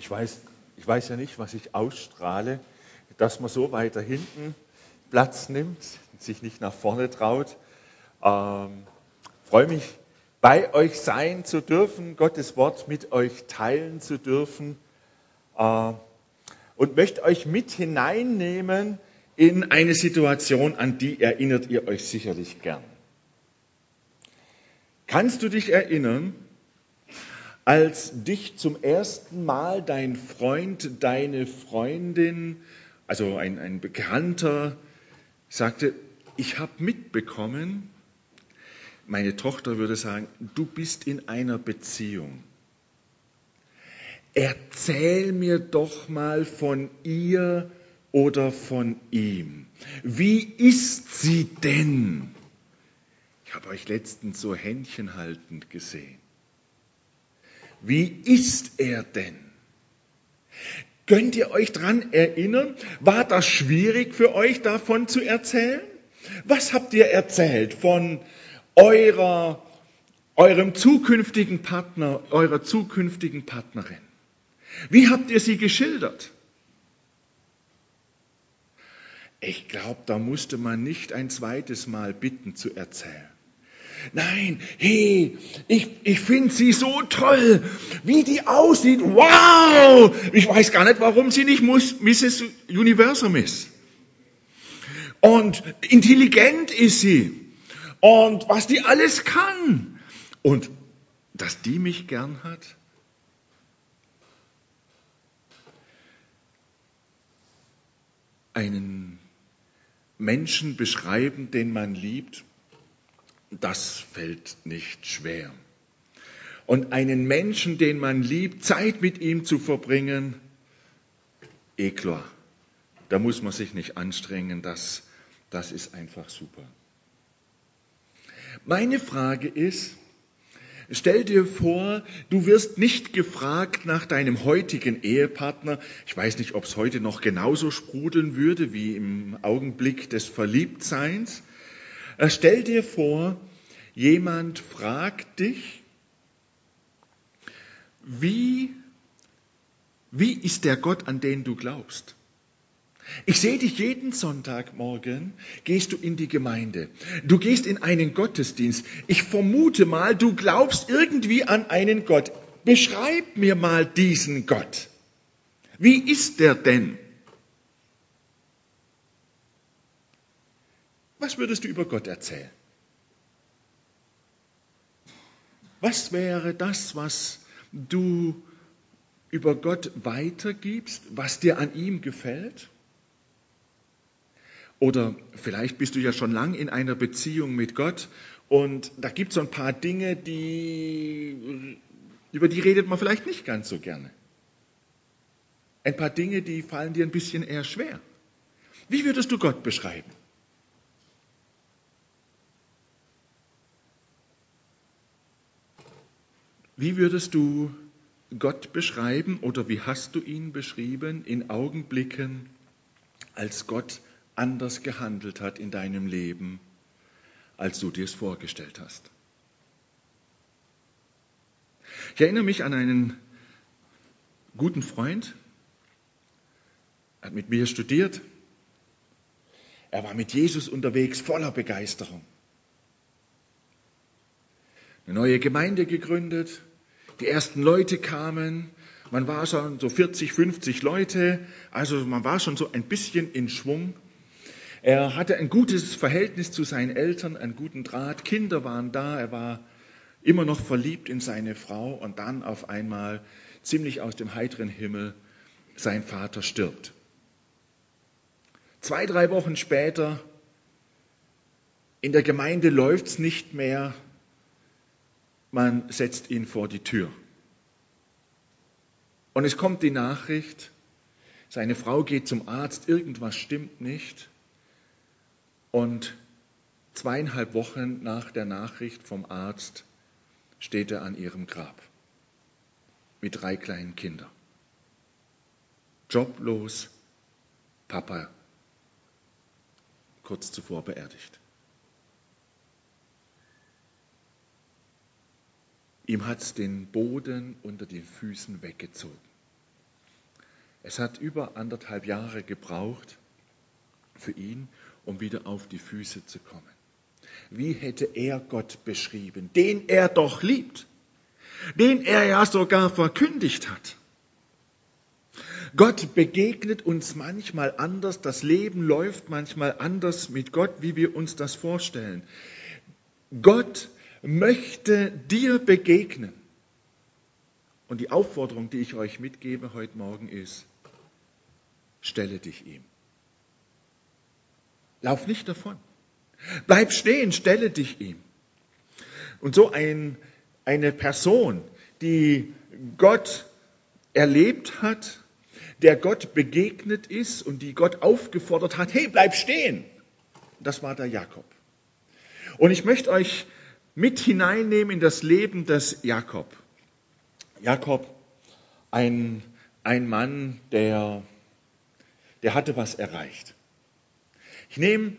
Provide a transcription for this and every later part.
ich weiß, ich weiß ja nicht, was ich ausstrahle, dass man so weiter hinten Platz nimmt, sich nicht nach vorne traut. Ähm, freue mich, bei euch sein zu dürfen, Gottes Wort mit euch teilen zu dürfen äh, und möchte euch mit hineinnehmen in eine Situation, an die erinnert ihr euch sicherlich gern. Kannst du dich erinnern, als dich zum ersten Mal dein Freund, deine Freundin, also ein, ein Bekannter, sagte, ich habe mitbekommen, meine Tochter würde sagen, du bist in einer Beziehung. Erzähl mir doch mal von ihr oder von ihm. Wie ist sie denn? Ich habe euch letztens so händchenhaltend gesehen. Wie ist er denn? Könnt ihr euch dran erinnern? War das schwierig für euch davon zu erzählen? Was habt ihr erzählt von eurer, eurem zukünftigen Partner, eurer zukünftigen Partnerin? Wie habt ihr sie geschildert? Ich glaube, da musste man nicht ein zweites Mal bitten zu erzählen. Nein, hey, ich, ich finde sie so toll, wie die aussieht. Wow! Ich weiß gar nicht, warum sie nicht Mrs. Universum ist. Und intelligent ist sie. Und was die alles kann. Und dass die mich gern hat. Einen Menschen beschreiben, den man liebt, das fällt nicht schwer. Und einen Menschen, den man liebt, Zeit mit ihm zu verbringen, eh klar. Da muss man sich nicht anstrengen, das, das ist einfach super. Meine Frage ist, Stell dir vor, du wirst nicht gefragt nach deinem heutigen Ehepartner. Ich weiß nicht, ob es heute noch genauso sprudeln würde wie im Augenblick des Verliebtseins. Äh, stell dir vor, jemand fragt dich, wie, wie ist der Gott, an den du glaubst? Ich sehe dich jeden Sonntagmorgen, gehst du in die Gemeinde. Du gehst in einen Gottesdienst. Ich vermute mal, du glaubst irgendwie an einen Gott. Beschreib mir mal diesen Gott. Wie ist der denn? Was würdest du über Gott erzählen? Was wäre das, was du über Gott weitergibst, was dir an ihm gefällt? Oder vielleicht bist du ja schon lang in einer Beziehung mit Gott und da gibt es so ein paar Dinge, die, über die redet man vielleicht nicht ganz so gerne. Ein paar Dinge, die fallen dir ein bisschen eher schwer. Wie würdest du Gott beschreiben? Wie würdest du Gott beschreiben oder wie hast du ihn beschrieben in Augenblicken, als Gott anders gehandelt hat in deinem Leben, als du dir es vorgestellt hast. Ich erinnere mich an einen guten Freund, hat mit mir studiert, er war mit Jesus unterwegs, voller Begeisterung. Eine neue Gemeinde gegründet, die ersten Leute kamen, man war schon so 40, 50 Leute, also man war schon so ein bisschen in Schwung. Er hatte ein gutes Verhältnis zu seinen Eltern, einen guten Draht, Kinder waren da, er war immer noch verliebt in seine Frau und dann auf einmal ziemlich aus dem heiteren Himmel sein Vater stirbt. Zwei, drei Wochen später, in der Gemeinde läuft's nicht mehr, man setzt ihn vor die Tür. Und es kommt die Nachricht, seine Frau geht zum Arzt, irgendwas stimmt nicht. Und zweieinhalb Wochen nach der Nachricht vom Arzt steht er an ihrem Grab mit drei kleinen Kindern. Joblos, Papa kurz zuvor beerdigt. Ihm hat's den Boden unter den Füßen weggezogen. Es hat über anderthalb Jahre gebraucht für ihn, um wieder auf die Füße zu kommen. Wie hätte er Gott beschrieben, den er doch liebt, den er ja sogar verkündigt hat? Gott begegnet uns manchmal anders, das Leben läuft manchmal anders mit Gott, wie wir uns das vorstellen. Gott möchte dir begegnen. Und die Aufforderung, die ich euch mitgebe heute Morgen ist, stelle dich ihm. Lauf nicht davon. Bleib stehen, stelle dich ihm. Und so ein, eine Person, die Gott erlebt hat, der Gott begegnet ist und die Gott aufgefordert hat, hey, bleib stehen. Das war der Jakob. Und ich möchte euch mit hineinnehmen in das Leben des Jakob. Jakob, ein, ein Mann, der, der hatte was erreicht. Ich nehme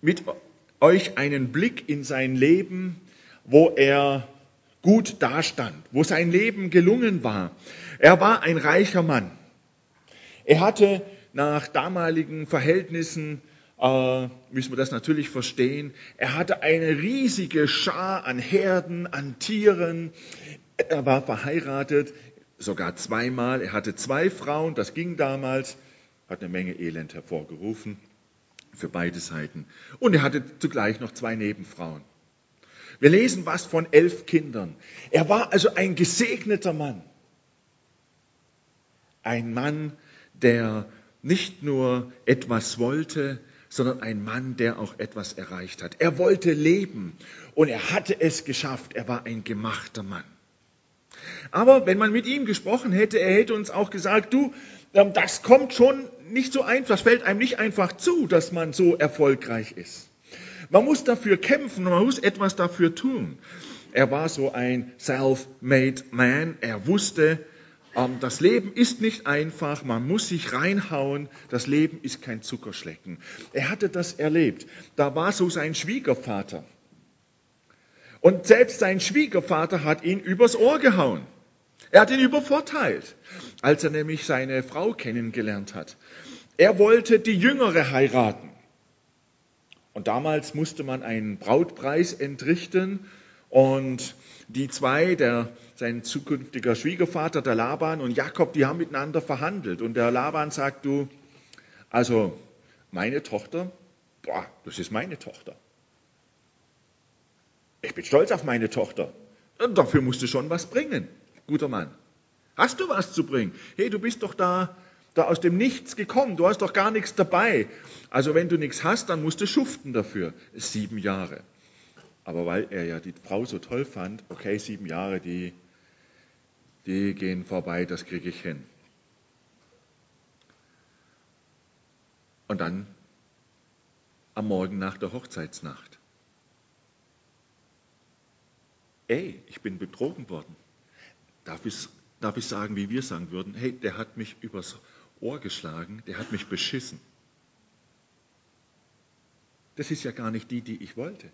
mit euch einen Blick in sein Leben, wo er gut dastand, wo sein Leben gelungen war. Er war ein reicher Mann. Er hatte nach damaligen Verhältnissen, äh, müssen wir das natürlich verstehen, er hatte eine riesige Schar an Herden, an Tieren. Er war verheiratet, sogar zweimal. Er hatte zwei Frauen, das ging damals, hat eine Menge Elend hervorgerufen für beide Seiten. Und er hatte zugleich noch zwei Nebenfrauen. Wir lesen was von elf Kindern. Er war also ein gesegneter Mann. Ein Mann, der nicht nur etwas wollte, sondern ein Mann, der auch etwas erreicht hat. Er wollte leben und er hatte es geschafft. Er war ein gemachter Mann. Aber wenn man mit ihm gesprochen hätte, er hätte uns auch gesagt, du, ähm, das kommt schon nicht so einfach, das fällt einem nicht einfach zu, dass man so erfolgreich ist. Man muss dafür kämpfen, man muss etwas dafür tun. Er war so ein self-made man. Er wusste, ähm, das Leben ist nicht einfach, man muss sich reinhauen, das Leben ist kein Zuckerschlecken. Er hatte das erlebt. Da war so sein Schwiegervater. Und selbst sein Schwiegervater hat ihn übers Ohr gehauen. Er hat ihn übervorteilt, als er nämlich seine Frau kennengelernt hat. Er wollte die Jüngere heiraten. Und damals musste man einen Brautpreis entrichten und die zwei, der, sein zukünftiger Schwiegervater, der Laban und Jakob, die haben miteinander verhandelt. Und der Laban sagt, du, also meine Tochter, boah, das ist meine Tochter. Ich bin stolz auf meine Tochter. Und dafür musst du schon was bringen, guter Mann. Hast du was zu bringen? Hey, du bist doch da, da aus dem Nichts gekommen. Du hast doch gar nichts dabei. Also wenn du nichts hast, dann musst du schuften dafür. Sieben Jahre. Aber weil er ja die Frau so toll fand, okay, sieben Jahre, die, die gehen vorbei, das kriege ich hin. Und dann am Morgen nach der Hochzeitsnacht. Ey, ich bin betrogen worden. Darf ich, darf ich sagen, wie wir sagen würden, hey, der hat mich übers Ohr geschlagen, der hat mich beschissen. Das ist ja gar nicht die, die ich wollte.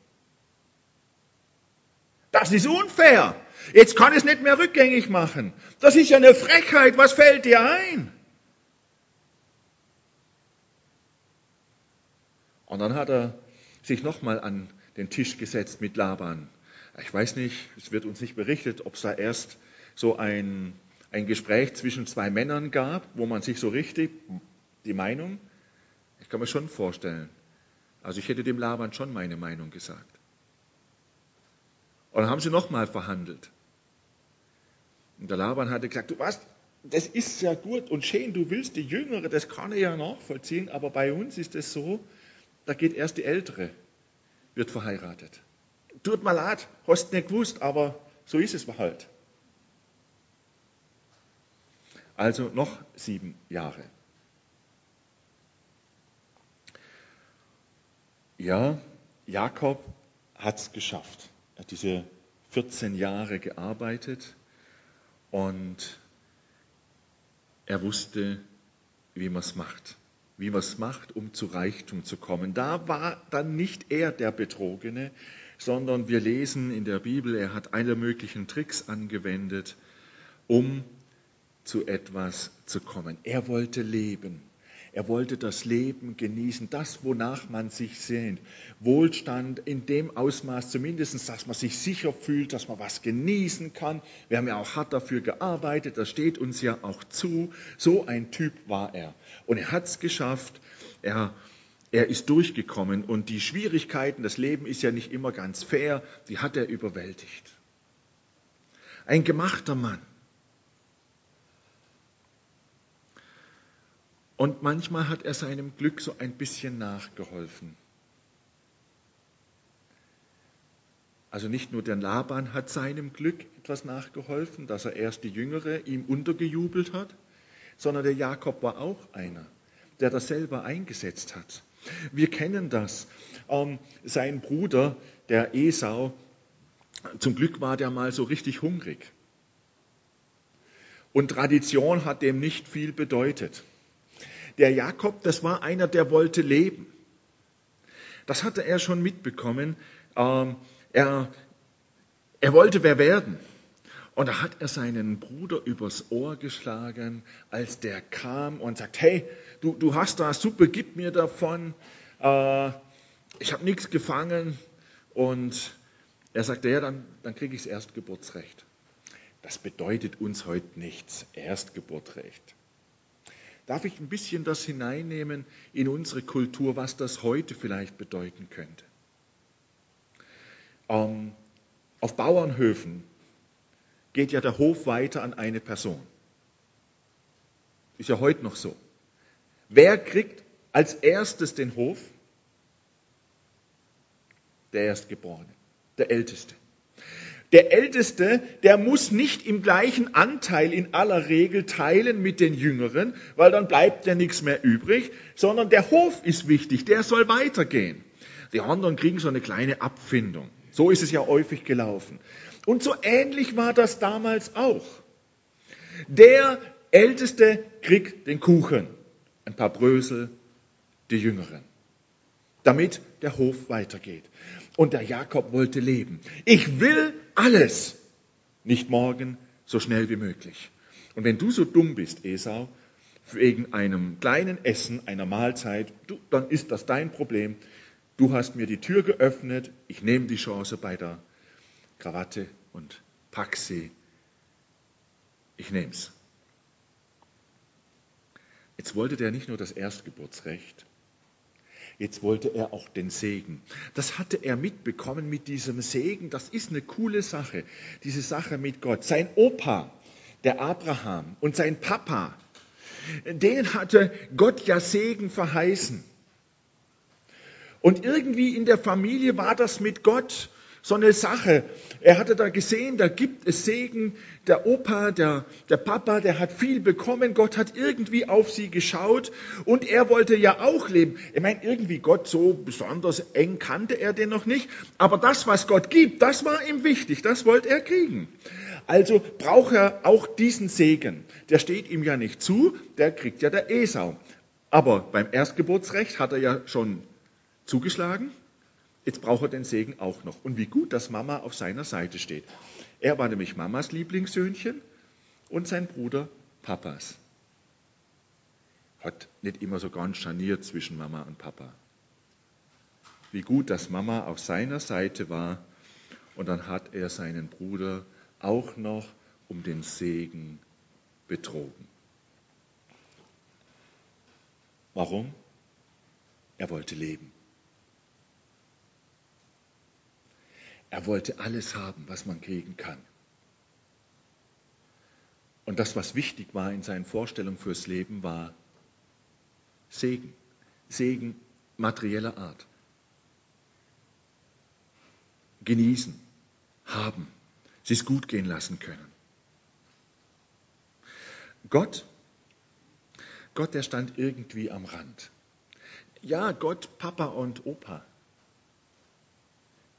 Das ist unfair. Jetzt kann ich es nicht mehr rückgängig machen. Das ist ja eine Frechheit. Was fällt dir ein? Und dann hat er sich nochmal an den Tisch gesetzt mit Laban. Ich weiß nicht, es wird uns nicht berichtet, ob es da erst so ein, ein Gespräch zwischen zwei Männern gab, wo man sich so richtig die Meinung, ich kann mir schon vorstellen. Also ich hätte dem Laban schon meine Meinung gesagt. Und dann haben sie nochmal verhandelt. Und der Laban hatte gesagt, du was, das ist ja gut und schön, du willst die Jüngere, das kann ich ja nachvollziehen, aber bei uns ist es so, da geht erst die Ältere, wird verheiratet. Tut mir leid, hast nicht gewusst, aber so ist es halt. Also noch sieben Jahre. Ja, Jakob hat es geschafft. Er hat diese 14 Jahre gearbeitet und er wusste, wie man es macht. Wie man es macht, um zu Reichtum zu kommen. Da war dann nicht er der Betrogene, sondern wir lesen in der Bibel, er hat alle möglichen Tricks angewendet, um zu etwas zu kommen. Er wollte leben. Er wollte das Leben genießen, das, wonach man sich sehnt. Wohlstand in dem Ausmaß zumindest, dass man sich sicher fühlt, dass man was genießen kann. Wir haben ja auch hart dafür gearbeitet, das steht uns ja auch zu. So ein Typ war er. Und er hat es geschafft. Er, er ist durchgekommen. Und die Schwierigkeiten, das Leben ist ja nicht immer ganz fair, die hat er überwältigt. Ein gemachter Mann. Und manchmal hat er seinem Glück so ein bisschen nachgeholfen. Also nicht nur der Laban hat seinem Glück etwas nachgeholfen, dass er erst die Jüngere ihm untergejubelt hat, sondern der Jakob war auch einer, der das selber eingesetzt hat. Wir kennen das. Ähm, sein Bruder, der Esau, zum Glück war der mal so richtig hungrig. Und Tradition hat dem nicht viel bedeutet. Der Jakob, das war einer, der wollte leben. Das hatte er schon mitbekommen. Ähm, er, er wollte wer werden. Und da hat er seinen Bruder übers Ohr geschlagen, als der kam und sagt, hey, du, du hast da Suppe, gib mir davon. Äh, ich habe nichts gefangen. Und er sagte, ja, dann, dann kriege ich das Erstgeburtsrecht. Das bedeutet uns heute nichts, Erstgeburtsrecht. Darf ich ein bisschen das hineinnehmen in unsere Kultur, was das heute vielleicht bedeuten könnte? Ähm, auf Bauernhöfen geht ja der Hof weiter an eine Person. Ist ja heute noch so. Wer kriegt als erstes den Hof? Der Erstgeborene, der Älteste. Der Älteste, der muss nicht im gleichen Anteil in aller Regel teilen mit den Jüngeren, weil dann bleibt ja nichts mehr übrig, sondern der Hof ist wichtig, der soll weitergehen. Die anderen kriegen so eine kleine Abfindung. So ist es ja häufig gelaufen. Und so ähnlich war das damals auch. Der Älteste kriegt den Kuchen, ein paar Brösel, die Jüngeren, damit der Hof weitergeht. Und der Jakob wollte leben. Ich will alles. Nicht morgen, so schnell wie möglich. Und wenn du so dumm bist, Esau, wegen einem kleinen Essen, einer Mahlzeit, du, dann ist das dein Problem. Du hast mir die Tür geöffnet, ich nehme die Chance bei der Krawatte und pack sie. Ich nehme es. Jetzt wollte der nicht nur das Erstgeburtsrecht, Jetzt wollte er auch den Segen. Das hatte er mitbekommen mit diesem Segen. Das ist eine coole Sache, diese Sache mit Gott. Sein Opa, der Abraham und sein Papa, denen hatte Gott ja Segen verheißen. Und irgendwie in der Familie war das mit Gott so eine Sache. Er hatte da gesehen, da gibt es Segen. Der Opa, der, der Papa, der hat viel bekommen. Gott hat irgendwie auf sie geschaut und er wollte ja auch leben. Ich meine, irgendwie Gott so besonders eng kannte er den noch nicht. Aber das, was Gott gibt, das war ihm wichtig. Das wollte er kriegen. Also braucht er auch diesen Segen. Der steht ihm ja nicht zu, der kriegt ja der Esau. Aber beim Erstgeburtsrecht hat er ja schon zugeschlagen. Jetzt braucht er den Segen auch noch. Und wie gut, dass Mama auf seiner Seite steht. Er war nämlich Mamas Lieblingssöhnchen und sein Bruder Papas. Hat nicht immer so ganz scharniert zwischen Mama und Papa. Wie gut, dass Mama auf seiner Seite war und dann hat er seinen Bruder auch noch um den Segen betrogen. Warum? Er wollte leben. Er wollte alles haben, was man kriegen kann. Und das, was wichtig war in seinen Vorstellungen fürs Leben, war Segen. Segen materieller Art. Genießen, haben, sich gut gehen lassen können. Gott, Gott, der stand irgendwie am Rand. Ja, Gott, Papa und Opa.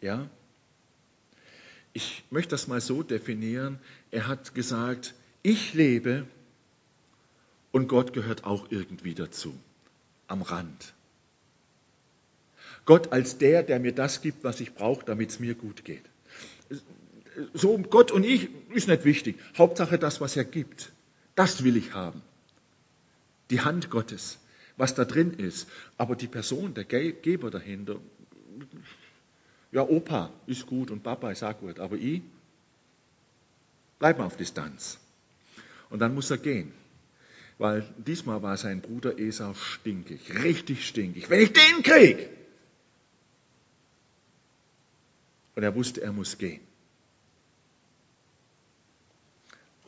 Ja, ich möchte das mal so definieren, er hat gesagt, ich lebe und Gott gehört auch irgendwie dazu, am Rand. Gott als der, der mir das gibt, was ich brauche, damit es mir gut geht. So Gott und ich ist nicht wichtig. Hauptsache das, was er gibt. Das will ich haben. Die Hand Gottes, was da drin ist. Aber die Person, der Geber dahinter, ja, Opa ist gut und Papa ist auch gut, aber ich bleib mal auf Distanz. Und dann muss er gehen. Weil diesmal war sein Bruder Esau stinkig, richtig stinkig. Wenn ich den krieg! Und er wusste, er muss gehen.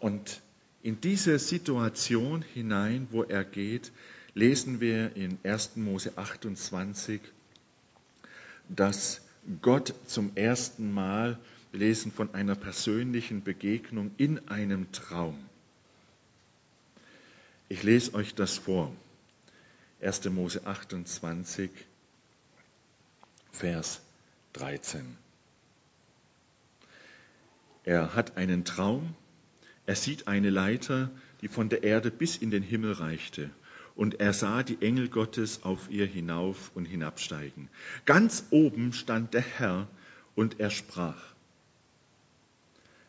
Und in diese Situation hinein, wo er geht, lesen wir in 1. Mose 28, dass Gott zum ersten Mal, wir lesen von einer persönlichen Begegnung in einem Traum. Ich lese euch das vor. 1. Mose 28, Vers 13. Er hat einen Traum, er sieht eine Leiter, die von der Erde bis in den Himmel reichte, und er sah die Engel Gottes auf ihr hinauf und hinabsteigen. Ganz oben stand der Herr, und er sprach,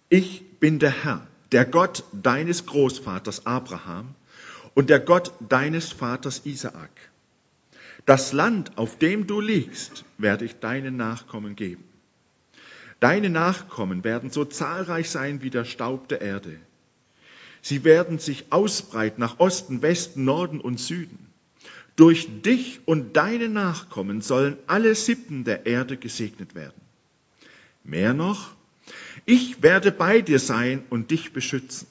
ich bin der Herr, der Gott deines Großvaters Abraham und der Gott deines Vaters Isaak. Das Land, auf dem du liegst, werde ich deinen Nachkommen geben. Deine Nachkommen werden so zahlreich sein wie der Staub der Erde. Sie werden sich ausbreiten nach Osten, Westen, Norden und Süden. Durch dich und deine Nachkommen sollen alle Sippen der Erde gesegnet werden. Mehr noch, ich werde bei dir sein und dich beschützen,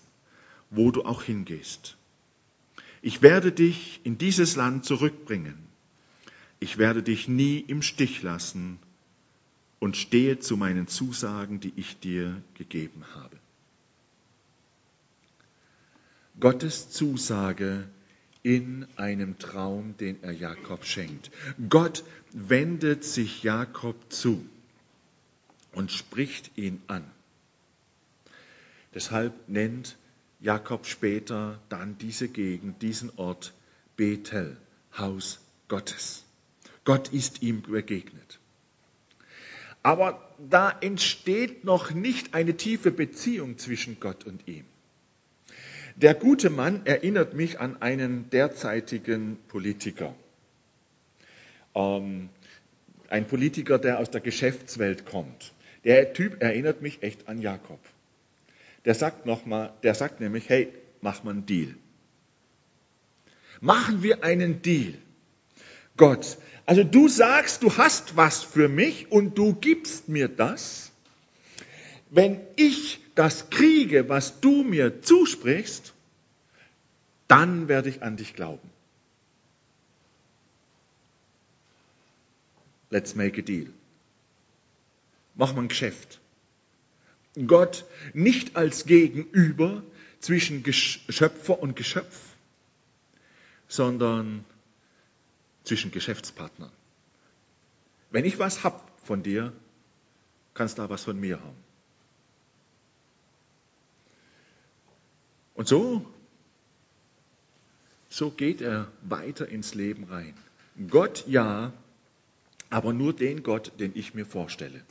wo du auch hingehst. Ich werde dich in dieses Land zurückbringen. Ich werde dich nie im Stich lassen und stehe zu meinen Zusagen, die ich dir gegeben habe. Gottes Zusage in einem Traum, den er Jakob schenkt. Gott wendet sich Jakob zu und spricht ihn an. Deshalb nennt Jakob später dann diese Gegend, diesen Ort Bethel, Haus Gottes. Gott ist ihm begegnet. Aber da entsteht noch nicht eine tiefe Beziehung zwischen Gott und ihm. Der gute Mann erinnert mich an einen derzeitigen Politiker. Ähm, ein Politiker, der aus der Geschäftswelt kommt. Der Typ erinnert mich echt an Jakob. Der sagt nochmal, der sagt nämlich, hey, mach mal einen Deal. Machen wir einen Deal. Gott, also du sagst, du hast was für mich und du gibst mir das. Wenn ich das kriege, was du mir zusprichst, dann werde ich an dich glauben. Let's make a deal. Mach mal ein Geschäft. Gott nicht als Gegenüber zwischen Schöpfer und Geschöpf, sondern zwischen Geschäftspartnern. Wenn ich was hab von dir, kannst du da was von mir haben. Und so, so geht er weiter ins Leben rein. Gott ja, aber nur den Gott, den ich mir vorstelle.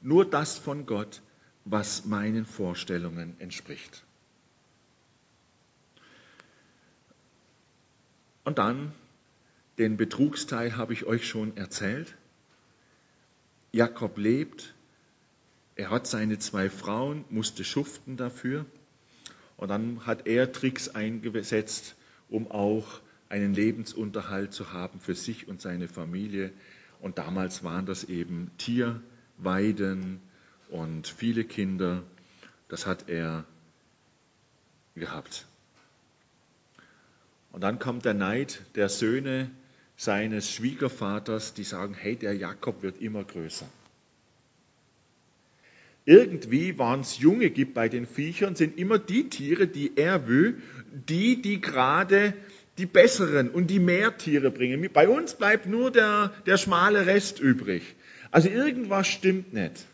Nur das von Gott, was meinen Vorstellungen entspricht. Und dann, den Betrugsteil habe ich euch schon erzählt. Jakob lebt, er hat seine zwei Frauen, musste schuften dafür. Und dann hat er Tricks eingesetzt, um auch einen Lebensunterhalt zu haben für sich und seine Familie. Und damals waren das eben Tierweiden, und viele Kinder, das hat er gehabt. Und dann kommt der Neid der Söhne seines Schwiegervaters, die sagen, hey, der Jakob wird immer größer. Irgendwie waren es Junge gibt bei den Viechern, sind immer die Tiere, die er will, die, die gerade die besseren und die mehr Tiere bringen. Bei uns bleibt nur der, der schmale Rest übrig. Also irgendwas stimmt nicht.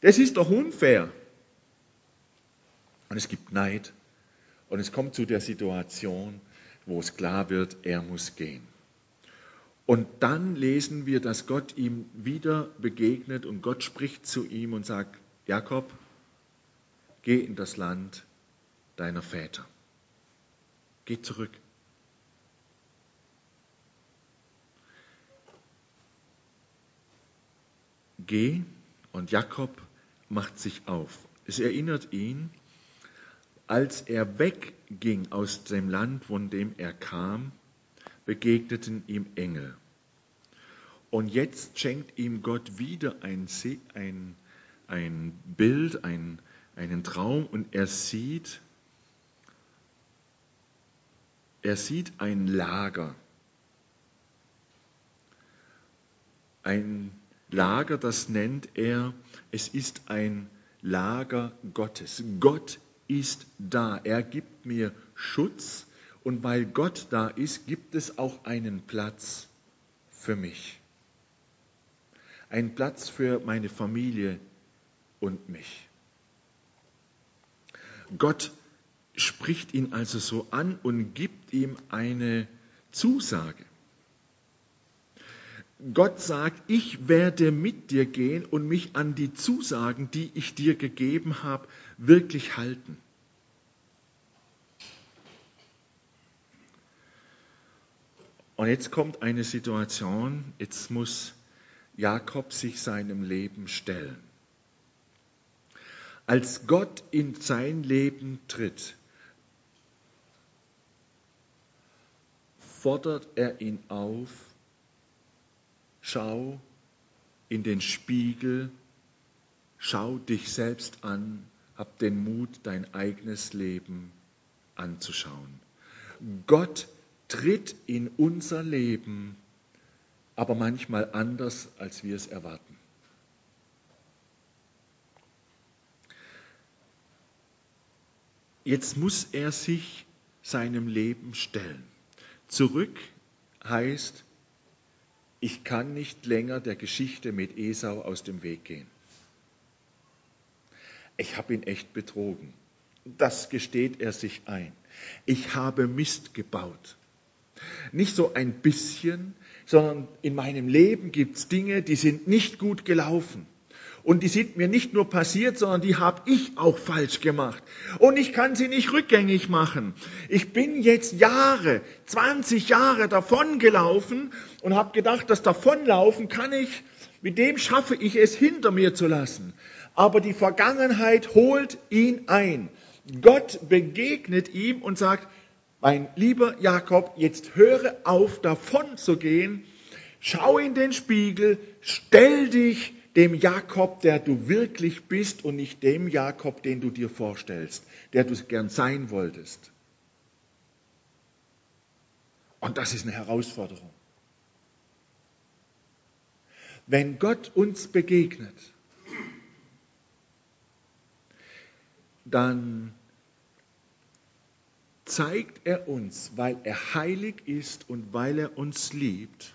Das ist doch unfair. Und es gibt Neid. Und es kommt zu der Situation, wo es klar wird, er muss gehen. Und dann lesen wir, dass Gott ihm wieder begegnet und Gott spricht zu ihm und sagt, Jakob, geh in das Land, deiner Väter. Geh zurück. Geh und Jakob macht sich auf. Es erinnert ihn, als er wegging aus dem Land, von dem er kam, begegneten ihm Engel. Und jetzt schenkt ihm Gott wieder ein, ein, ein Bild, ein, einen Traum und er sieht, er sieht ein Lager. Ein Lager, das nennt er, es ist ein Lager Gottes. Gott ist da. Er gibt mir Schutz und weil Gott da ist, gibt es auch einen Platz für mich. Ein Platz für meine Familie und mich. Gott spricht ihn also so an und gibt ihm eine Zusage. Gott sagt, ich werde mit dir gehen und mich an die Zusagen, die ich dir gegeben habe, wirklich halten. Und jetzt kommt eine Situation, jetzt muss Jakob sich seinem Leben stellen. Als Gott in sein Leben tritt, fordert er ihn auf, schau in den Spiegel, schau dich selbst an, hab den Mut, dein eigenes Leben anzuschauen. Gott tritt in unser Leben, aber manchmal anders, als wir es erwarten. Jetzt muss er sich seinem Leben stellen. Zurück heißt, ich kann nicht länger der Geschichte mit Esau aus dem Weg gehen. Ich habe ihn echt betrogen. Das gesteht er sich ein. Ich habe Mist gebaut. Nicht so ein bisschen, sondern in meinem Leben gibt es Dinge, die sind nicht gut gelaufen. Und die sind mir nicht nur passiert, sondern die habe ich auch falsch gemacht. Und ich kann sie nicht rückgängig machen. Ich bin jetzt Jahre, 20 Jahre davongelaufen und habe gedacht, das Davonlaufen kann ich, mit dem schaffe ich es hinter mir zu lassen. Aber die Vergangenheit holt ihn ein. Gott begegnet ihm und sagt, mein lieber Jakob, jetzt höre auf, davon zu gehen, schau in den Spiegel, stell dich dem Jakob, der du wirklich bist und nicht dem Jakob, den du dir vorstellst, der du gern sein wolltest. Und das ist eine Herausforderung. Wenn Gott uns begegnet, dann zeigt er uns, weil er heilig ist und weil er uns liebt,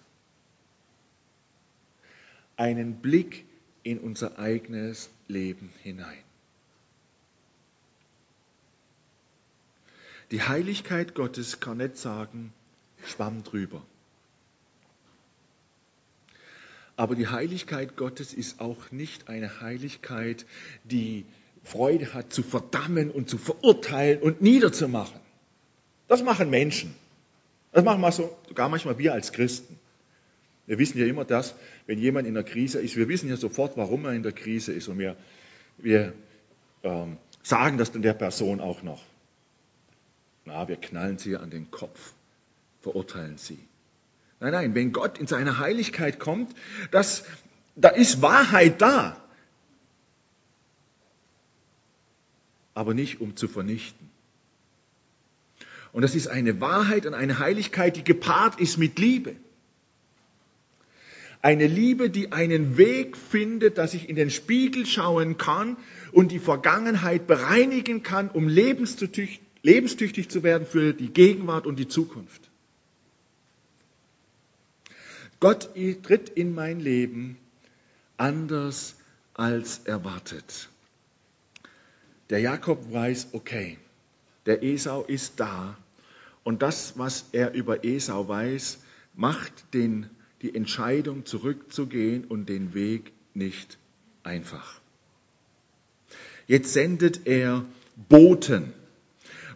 einen Blick in unser eigenes Leben hinein. Die Heiligkeit Gottes kann nicht sagen, schwamm drüber. Aber die Heiligkeit Gottes ist auch nicht eine Heiligkeit, die Freude hat zu verdammen und zu verurteilen und niederzumachen. Das machen Menschen. Das machen wir so, sogar manchmal wir als Christen. Wir wissen ja immer das, wenn jemand in der Krise ist, wir wissen ja sofort, warum er in der Krise ist und wir, wir ähm, sagen das dann der Person auch noch. Na, wir knallen sie an den Kopf, verurteilen sie. Nein, nein, wenn Gott in seine Heiligkeit kommt, das, da ist Wahrheit da. Aber nicht um zu vernichten. Und das ist eine Wahrheit und eine Heiligkeit, die gepaart ist mit Liebe. Eine Liebe, die einen Weg findet, dass ich in den Spiegel schauen kann und die Vergangenheit bereinigen kann, um lebenstüchtig, zu werden für die Gegenwart und die Zukunft. Gott tritt in mein Leben anders als erwartet. Der Jakob weiß, okay, der Esau ist da und das, was er über Esau weiß, macht den, die Entscheidung zurückzugehen und den Weg nicht einfach. Jetzt sendet er Boten.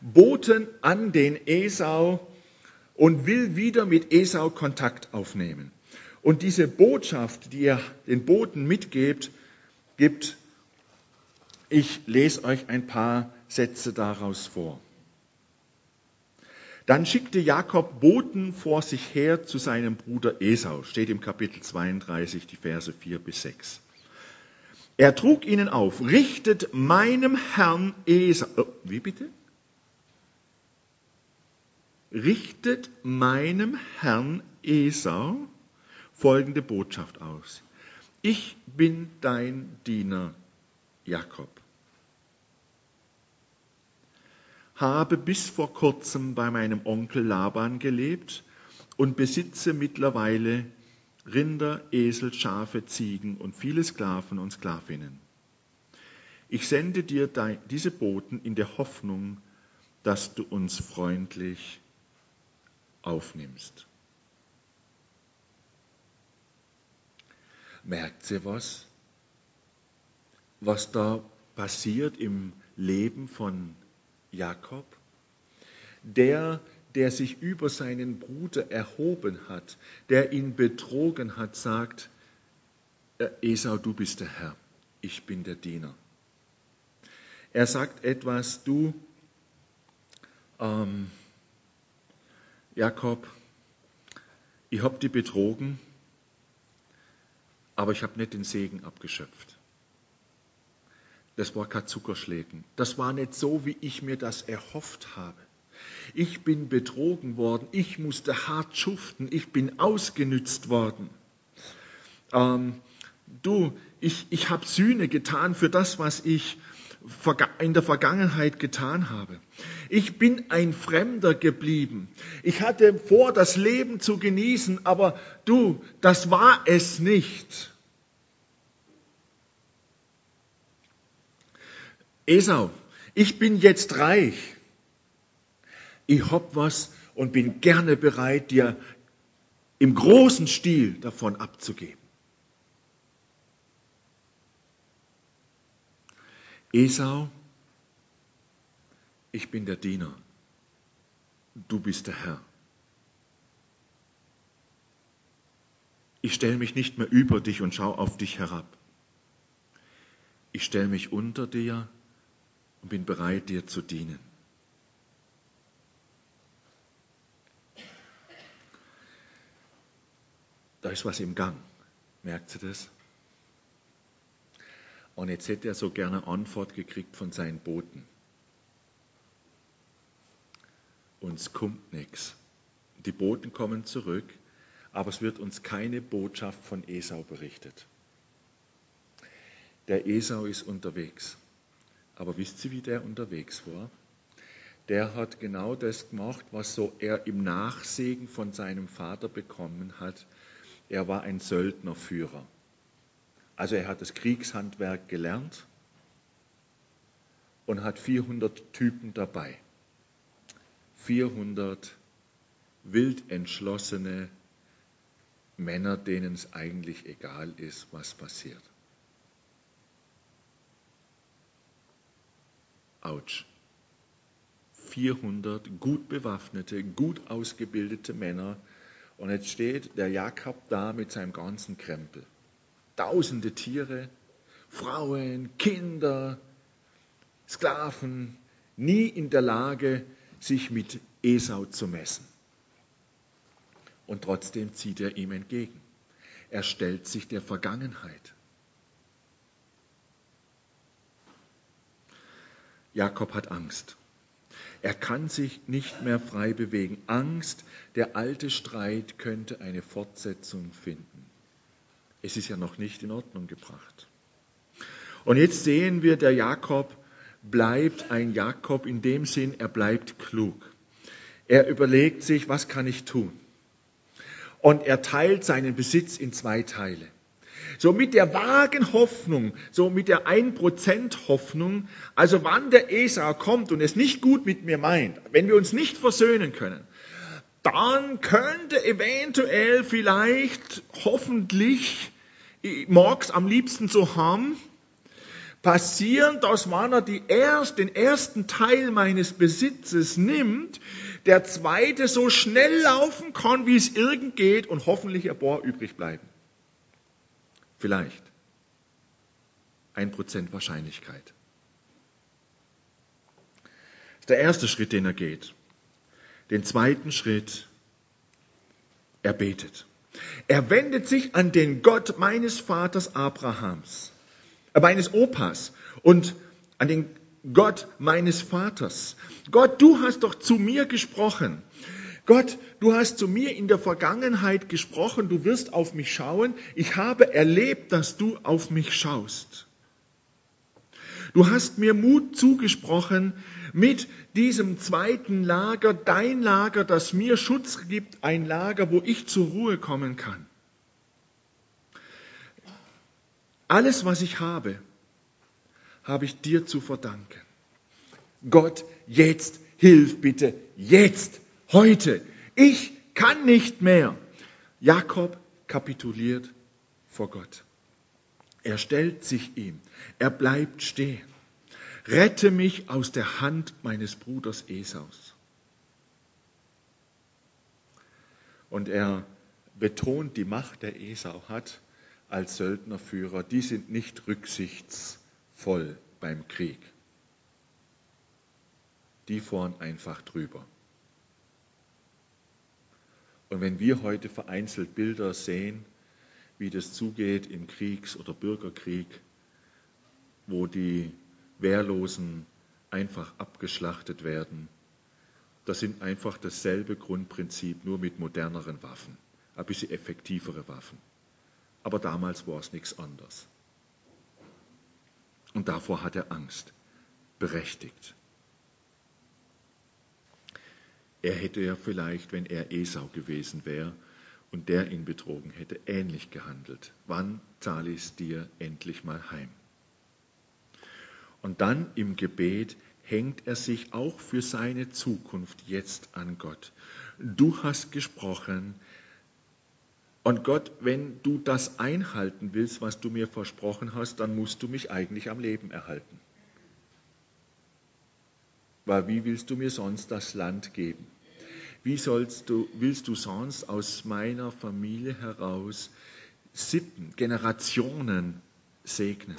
Boten an den Esau und will wieder mit Esau Kontakt aufnehmen. Und diese Botschaft, die er den Boten mitgibt, gibt, ich lese euch ein paar Sätze daraus vor. Dann schickte Jakob Boten vor sich her zu seinem Bruder Esau, steht im Kapitel 32, die Verse 4 bis 6. Er trug ihnen auf, richtet meinem Herrn Esau, oh, wie bitte? Richtet meinem Herrn Esau folgende Botschaft aus. Ich bin dein Diener Jakob. Habe bis vor kurzem bei meinem Onkel Laban gelebt und besitze mittlerweile Rinder, Esel, Schafe, Ziegen und viele Sklaven und Sklavinnen. Ich sende dir diese Boten in der Hoffnung, dass du uns freundlich aufnimmst. Merkt ihr was? Was da passiert im Leben von Jakob, der, der sich über seinen Bruder erhoben hat, der ihn betrogen hat, sagt, äh, Esau, du bist der Herr, ich bin der Diener. Er sagt etwas, du, ähm, Jakob, ich habe die betrogen, aber ich habe nicht den Segen abgeschöpft. Das war kein Zuckerschlägen. Das war nicht so, wie ich mir das erhofft habe. Ich bin betrogen worden, ich musste hart schuften, ich bin ausgenützt worden. Ähm, du, ich, ich habe Sühne getan für das, was ich in der Vergangenheit getan habe. Ich bin ein Fremder geblieben. Ich hatte vor, das Leben zu genießen, aber du, das war es nicht. Esau, ich bin jetzt reich. Ich hab was und bin gerne bereit, dir im großen Stil davon abzugeben. Esau, ich bin der Diener, du bist der Herr. Ich stelle mich nicht mehr über dich und schaue auf dich herab. Ich stelle mich unter dir und bin bereit, dir zu dienen. Da ist was im Gang. Merkt ihr das? Und jetzt hätte er so gerne Antwort gekriegt von seinen Boten. Uns kommt nichts. Die Boten kommen zurück, aber es wird uns keine Botschaft von Esau berichtet. Der Esau ist unterwegs. Aber wisst ihr, wie der unterwegs war? Der hat genau das gemacht, was so er im Nachsegen von seinem Vater bekommen hat. Er war ein Söldnerführer. Also er hat das Kriegshandwerk gelernt und hat 400 Typen dabei. 400 wild entschlossene Männer, denen es eigentlich egal ist, was passiert. Autsch. 400 gut bewaffnete, gut ausgebildete Männer. Und jetzt steht der Jakob da mit seinem ganzen Krempel. Tausende Tiere, Frauen, Kinder, Sklaven, nie in der Lage, sich mit Esau zu messen. Und trotzdem zieht er ihm entgegen. Er stellt sich der Vergangenheit. Jakob hat Angst. Er kann sich nicht mehr frei bewegen. Angst, der alte Streit könnte eine Fortsetzung finden. Es ist ja noch nicht in Ordnung gebracht. Und jetzt sehen wir, der Jakob bleibt ein Jakob in dem Sinn, er bleibt klug. Er überlegt sich, was kann ich tun? Und er teilt seinen Besitz in zwei Teile. So mit der vagen Hoffnung, so mit der 1% Hoffnung, also wann der Esau kommt und es nicht gut mit mir meint, wenn wir uns nicht versöhnen können, dann könnte eventuell vielleicht, hoffentlich, ich mag es am liebsten so haben, passieren, dass wenn er die erst, den ersten Teil meines Besitzes nimmt, der zweite so schnell laufen kann, wie es irgend geht und hoffentlich ein paar übrig bleiben. Vielleicht. Ein Prozent Wahrscheinlichkeit. Das ist der erste Schritt, den er geht. Den zweiten Schritt, er betet. Er wendet sich an den Gott meines Vaters Abrahams, äh, meines Opas und an den Gott meines Vaters. Gott, du hast doch zu mir gesprochen. Gott, du hast zu mir in der Vergangenheit gesprochen, du wirst auf mich schauen. Ich habe erlebt, dass du auf mich schaust. Du hast mir Mut zugesprochen mit diesem zweiten Lager, dein Lager, das mir Schutz gibt, ein Lager, wo ich zur Ruhe kommen kann. Alles, was ich habe, habe ich dir zu verdanken. Gott, jetzt hilf bitte, jetzt, heute. Ich kann nicht mehr. Jakob kapituliert vor Gott. Er stellt sich ihm. Er bleibt stehen. Rette mich aus der Hand meines Bruders Esaus. Und er betont die Macht, der Esau hat als Söldnerführer. Die sind nicht rücksichtsvoll beim Krieg. Die fahren einfach drüber. Und wenn wir heute vereinzelt Bilder sehen, wie das zugeht im Kriegs- oder Bürgerkrieg, wo die Wehrlosen einfach abgeschlachtet werden. Das sind einfach dasselbe Grundprinzip, nur mit moderneren Waffen, ein bisschen effektivere Waffen. Aber damals war es nichts anderes. Und davor hat er Angst, berechtigt. Er hätte ja vielleicht, wenn er Esau gewesen wäre und der ihn betrogen hätte, ähnlich gehandelt. Wann zahle ich es dir endlich mal heim? Und dann im Gebet hängt er sich auch für seine Zukunft jetzt an Gott. Du hast gesprochen, und Gott, wenn du das einhalten willst, was du mir versprochen hast, dann musst du mich eigentlich am Leben erhalten. Weil wie willst du mir sonst das Land geben? Wie sollst du, willst du sonst aus meiner Familie heraus Sippen, Generationen segnen?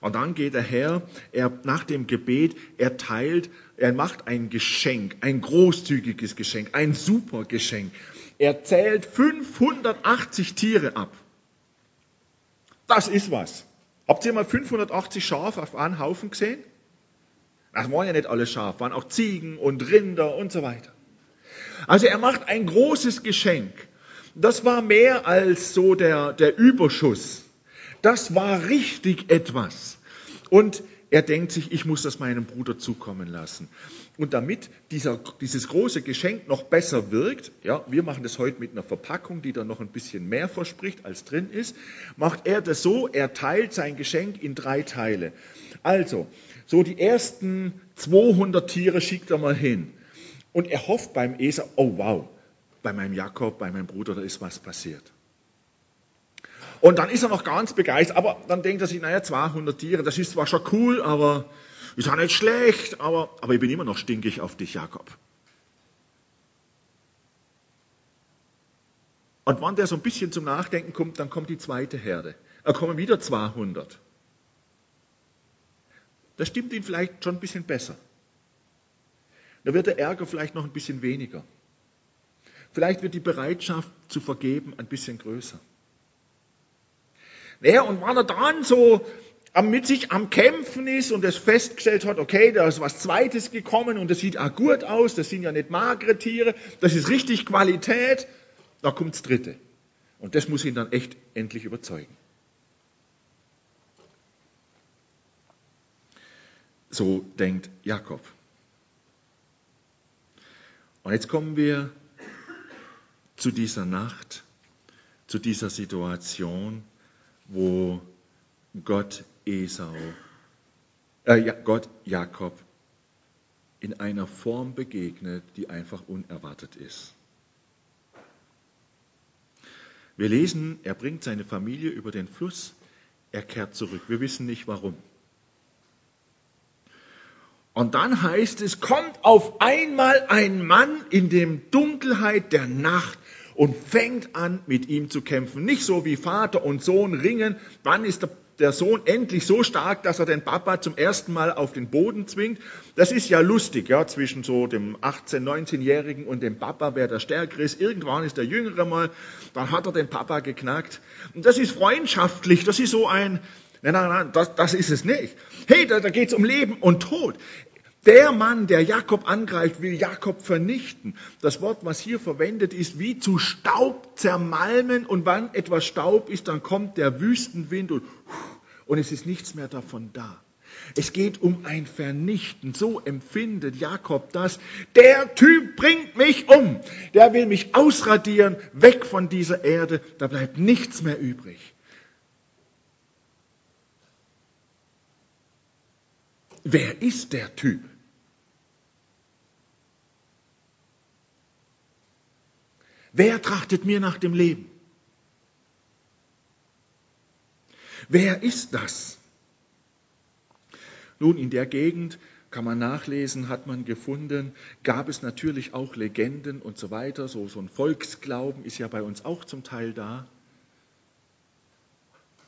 Und dann geht er her, er, nach dem Gebet, er teilt, er macht ein Geschenk, ein großzügiges Geschenk, ein super Geschenk. Er zählt 580 Tiere ab. Das ist was. Habt ihr mal 580 Schafe auf einen Haufen gesehen? Das waren ja nicht alle Schafe, waren auch Ziegen und Rinder und so weiter. Also er macht ein großes Geschenk. Das war mehr als so der, der Überschuss. Das war richtig etwas. Und er denkt sich, ich muss das meinem Bruder zukommen lassen. Und damit dieser, dieses große Geschenk noch besser wirkt, ja, wir machen das heute mit einer Verpackung, die dann noch ein bisschen mehr verspricht, als drin ist, macht er das so, er teilt sein Geschenk in drei Teile. Also, so die ersten 200 Tiere schickt er mal hin. Und er hofft beim Esau, oh wow, bei meinem Jakob, bei meinem Bruder, da ist was passiert. Und dann ist er noch ganz begeistert, aber dann denkt er sich, naja, 200 Tiere, das ist zwar schon cool, aber ist auch nicht schlecht, aber, aber ich bin immer noch stinkig auf dich, Jakob. Und wenn der so ein bisschen zum Nachdenken kommt, dann kommt die zweite Herde. Da kommen wieder 200. Das stimmt ihn vielleicht schon ein bisschen besser. Da wird der Ärger vielleicht noch ein bisschen weniger. Vielleicht wird die Bereitschaft zu vergeben ein bisschen größer. Ja, und wenn er dann so mit sich am Kämpfen ist und es festgestellt hat, okay, da ist was Zweites gekommen und das sieht auch gut aus, das sind ja nicht magere Tiere, das ist richtig Qualität, da kommt das Dritte. Und das muss ihn dann echt endlich überzeugen. So denkt Jakob. Und jetzt kommen wir zu dieser Nacht, zu dieser Situation, wo Gott Esau, äh, Gott Jakob in einer Form begegnet, die einfach unerwartet ist. Wir lesen, er bringt seine Familie über den Fluss, er kehrt zurück. Wir wissen nicht warum. Und dann heißt es, kommt auf einmal ein Mann in dem Dunkelheit der Nacht und fängt an, mit ihm zu kämpfen. Nicht so wie Vater und Sohn ringen, wann ist der, Sohn endlich so stark, dass er den Papa zum ersten Mal auf den Boden zwingt. Das ist ja lustig, ja, zwischen so dem 18-, 19-Jährigen und dem Papa, wer der Stärkere ist. Irgendwann ist der Jüngere mal, dann hat er den Papa geknackt. Und das ist freundschaftlich, das ist so ein, Nein, nein, nein, das, das ist es nicht. Hey, da, da geht es um Leben und Tod. Der Mann, der Jakob angreift, will Jakob vernichten. Das Wort, was hier verwendet ist, wie zu Staub zermalmen. Und wann etwas Staub ist, dann kommt der Wüstenwind und, und es ist nichts mehr davon da. Es geht um ein Vernichten. So empfindet Jakob das. Der Typ bringt mich um. Der will mich ausradieren, weg von dieser Erde. Da bleibt nichts mehr übrig. Wer ist der Typ? Wer trachtet mir nach dem Leben? Wer ist das? Nun, in der Gegend kann man nachlesen, hat man gefunden, gab es natürlich auch Legenden und so weiter. So, so ein Volksglauben ist ja bei uns auch zum Teil da.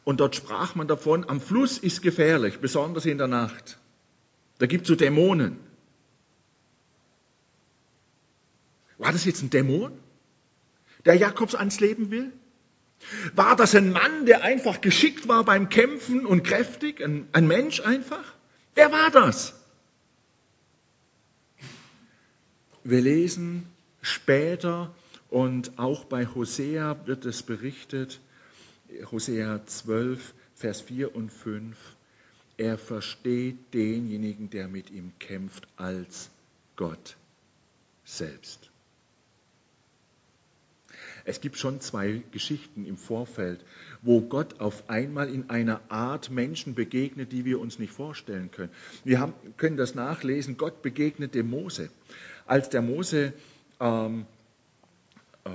Und dort sprach man davon, am Fluss ist gefährlich, besonders in der Nacht. Da gibt es so Dämonen. War das jetzt ein Dämon, der Jakobs ans Leben will? War das ein Mann, der einfach geschickt war beim Kämpfen und kräftig? Ein, ein Mensch einfach? Wer war das? Wir lesen später und auch bei Hosea wird es berichtet, Hosea 12, Vers 4 und 5 er versteht denjenigen, der mit ihm kämpft, als Gott selbst. Es gibt schon zwei Geschichten im Vorfeld, wo Gott auf einmal in einer Art Menschen begegnet, die wir uns nicht vorstellen können. Wir haben, können das nachlesen. Gott begegnet dem Mose. Als der Mose ähm, äh,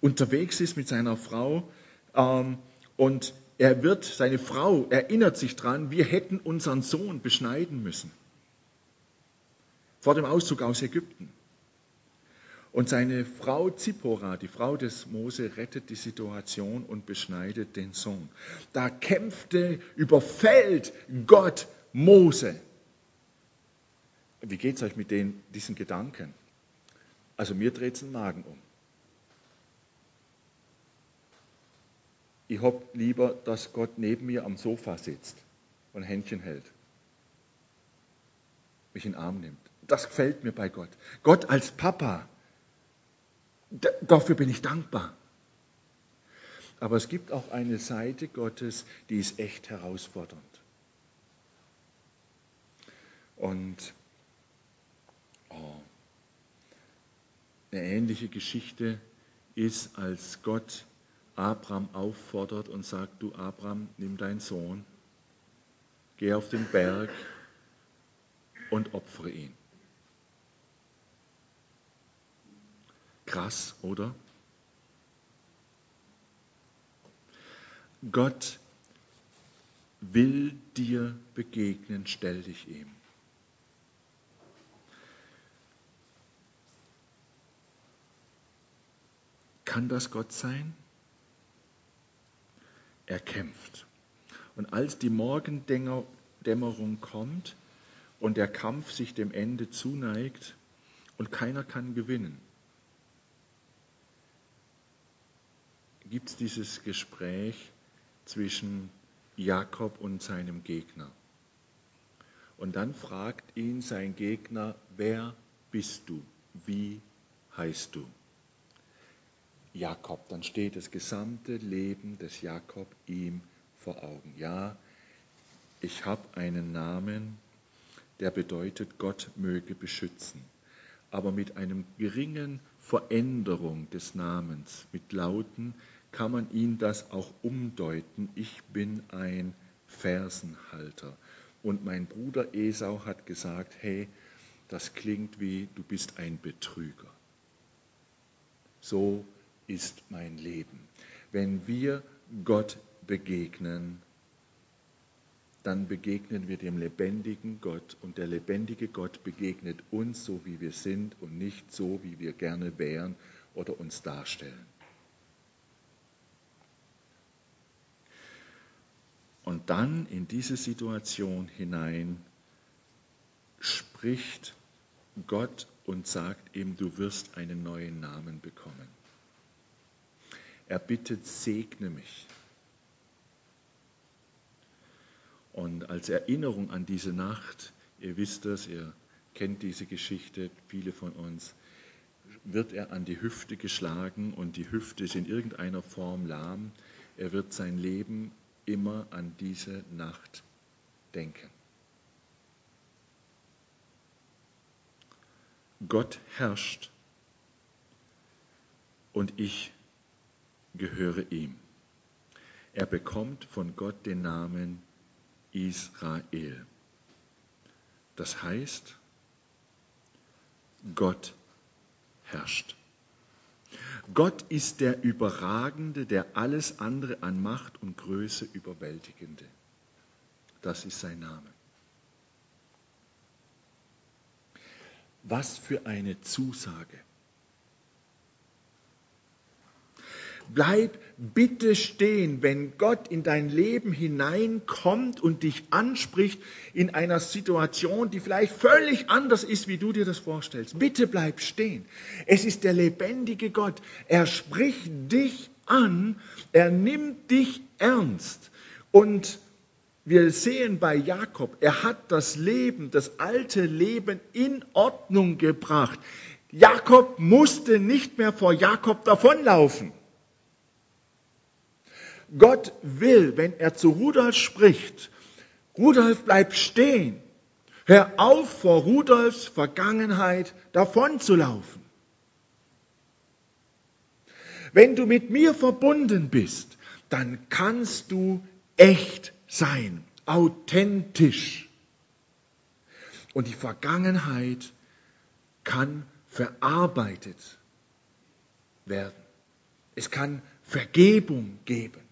unterwegs ist mit seiner Frau ähm, und er wird, seine Frau erinnert sich dran, wir hätten unseren Sohn beschneiden müssen. Vor dem Auszug aus Ägypten. Und seine Frau Zippora, die Frau des Mose, rettet die Situation und beschneidet den Sohn. Da kämpfte, überfällt Gott Mose. Wie geht es euch mit den, diesen Gedanken? Also mir dreht es den Magen um. Ich habe lieber, dass Gott neben mir am Sofa sitzt und Händchen hält, mich in den Arm nimmt. Das gefällt mir bei Gott. Gott als Papa, dafür bin ich dankbar. Aber es gibt auch eine Seite Gottes, die ist echt herausfordernd. Und oh, eine ähnliche Geschichte ist, als Gott Abraham auffordert und sagt, du Abraham, nimm deinen Sohn, geh auf den Berg und opfere ihn. Krass, oder? Gott will dir begegnen, stell dich ihm. Kann das Gott sein? Er kämpft. Und als die Morgendämmerung kommt und der Kampf sich dem Ende zuneigt und keiner kann gewinnen, gibt es dieses Gespräch zwischen Jakob und seinem Gegner. Und dann fragt ihn sein Gegner, wer bist du? Wie heißt du? Jakob. Dann steht das gesamte Leben des Jakob ihm vor Augen. Ja, ich habe einen Namen, der bedeutet, Gott möge beschützen. Aber mit einem geringen Veränderung des Namens, mit Lauten, kann man ihn das auch umdeuten. Ich bin ein Fersenhalter. Und mein Bruder Esau hat gesagt, hey, das klingt wie, du bist ein Betrüger. So ist mein Leben. Wenn wir Gott begegnen, dann begegnen wir dem lebendigen Gott und der lebendige Gott begegnet uns so, wie wir sind und nicht so, wie wir gerne wären oder uns darstellen. Und dann in diese Situation hinein spricht Gott und sagt ihm, du wirst einen neuen Namen bekommen. Er bittet, segne mich. Und als Erinnerung an diese Nacht, ihr wisst das, ihr kennt diese Geschichte, viele von uns, wird er an die Hüfte geschlagen und die Hüfte ist in irgendeiner Form lahm. Er wird sein Leben immer an diese Nacht denken. Gott herrscht und ich gehöre ihm. Er bekommt von Gott den Namen Israel. Das heißt, Gott herrscht. Gott ist der Überragende, der alles andere an Macht und Größe überwältigende. Das ist sein Name. Was für eine Zusage. Bleib bitte stehen, wenn Gott in dein Leben hineinkommt und dich anspricht in einer Situation, die vielleicht völlig anders ist, wie du dir das vorstellst. Bitte bleib stehen. Es ist der lebendige Gott. Er spricht dich an. Er nimmt dich ernst. Und wir sehen bei Jakob, er hat das Leben, das alte Leben in Ordnung gebracht. Jakob musste nicht mehr vor Jakob davonlaufen. Gott will, wenn er zu Rudolf spricht, Rudolf bleib stehen. Hör auf, vor Rudolfs Vergangenheit davonzulaufen. Wenn du mit mir verbunden bist, dann kannst du echt sein, authentisch. Und die Vergangenheit kann verarbeitet werden. Es kann Vergebung geben.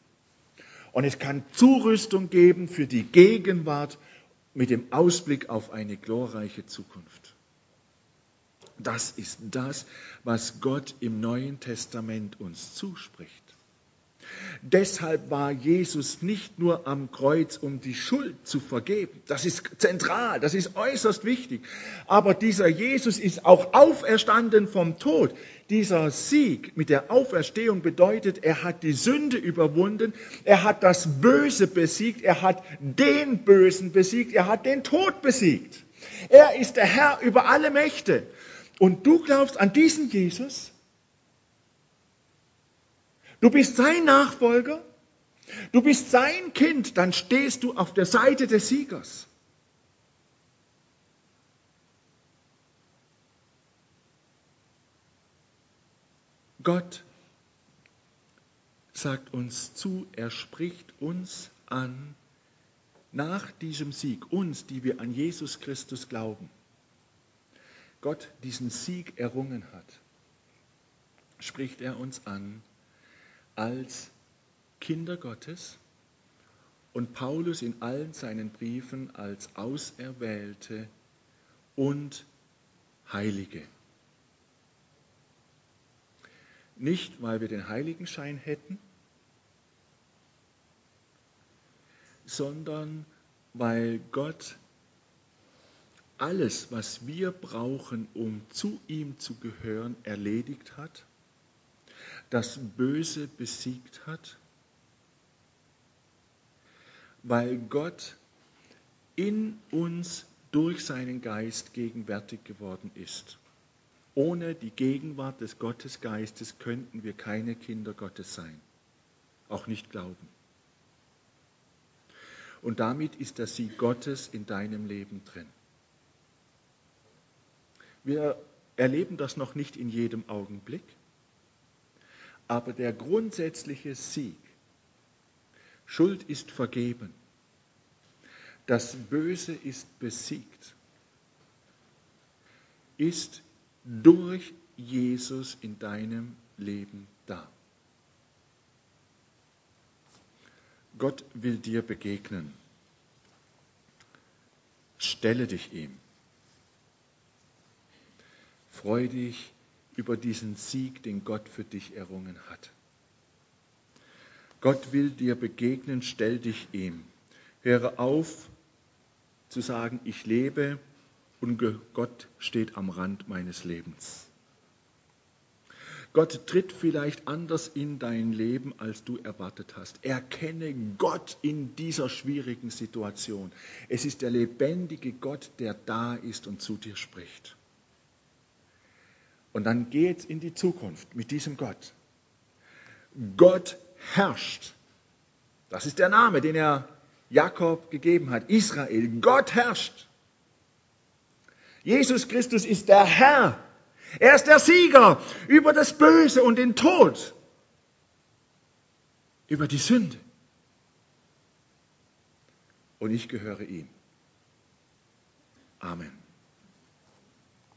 Und es kann Zurüstung geben für die Gegenwart mit dem Ausblick auf eine glorreiche Zukunft. Das ist das, was Gott im Neuen Testament uns zuspricht. Deshalb war Jesus nicht nur am Kreuz, um die Schuld zu vergeben. Das ist zentral, das ist äußerst wichtig. Aber dieser Jesus ist auch auferstanden vom Tod. Dieser Sieg mit der Auferstehung bedeutet, er hat die Sünde überwunden, er hat das Böse besiegt, er hat den Bösen besiegt, er hat den Tod besiegt. Er ist der Herr über alle Mächte. Und du glaubst an diesen Jesus? Du bist sein Nachfolger, du bist sein Kind, dann stehst du auf der Seite des Siegers. Gott sagt uns zu, er spricht uns an nach diesem Sieg, uns, die wir an Jesus Christus glauben. Gott diesen Sieg errungen hat, spricht er uns an als Kinder Gottes und Paulus in allen seinen Briefen als Auserwählte und Heilige. Nicht, weil wir den Heiligenschein hätten, sondern weil Gott alles, was wir brauchen, um zu ihm zu gehören, erledigt hat das Böse besiegt hat? Weil Gott in uns durch seinen Geist gegenwärtig geworden ist. Ohne die Gegenwart des Gottesgeistes könnten wir keine Kinder Gottes sein, auch nicht glauben. Und damit ist der Sieg Gottes in deinem Leben drin. Wir erleben das noch nicht in jedem Augenblick, aber der grundsätzliche Sieg, Schuld ist vergeben, das Böse ist besiegt, ist durch Jesus in deinem Leben da. Gott will dir begegnen. Stelle dich ihm. Freu dich über diesen Sieg, den Gott für dich errungen hat. Gott will dir begegnen, stell dich ihm. Höre auf zu sagen, ich lebe und Gott steht am Rand meines Lebens. Gott tritt vielleicht anders in dein Leben, als du erwartet hast. Erkenne Gott in dieser schwierigen Situation. Es ist der lebendige Gott, der da ist und zu dir spricht. Und dann geh jetzt in die Zukunft mit diesem Gott. Gott herrscht. Das ist der Name, den er Jakob gegeben hat. Israel. Gott herrscht. Jesus Christus ist der Herr er ist der Sieger über das Böse und den Tod, über die Sünde. Und ich gehöre ihm. Amen.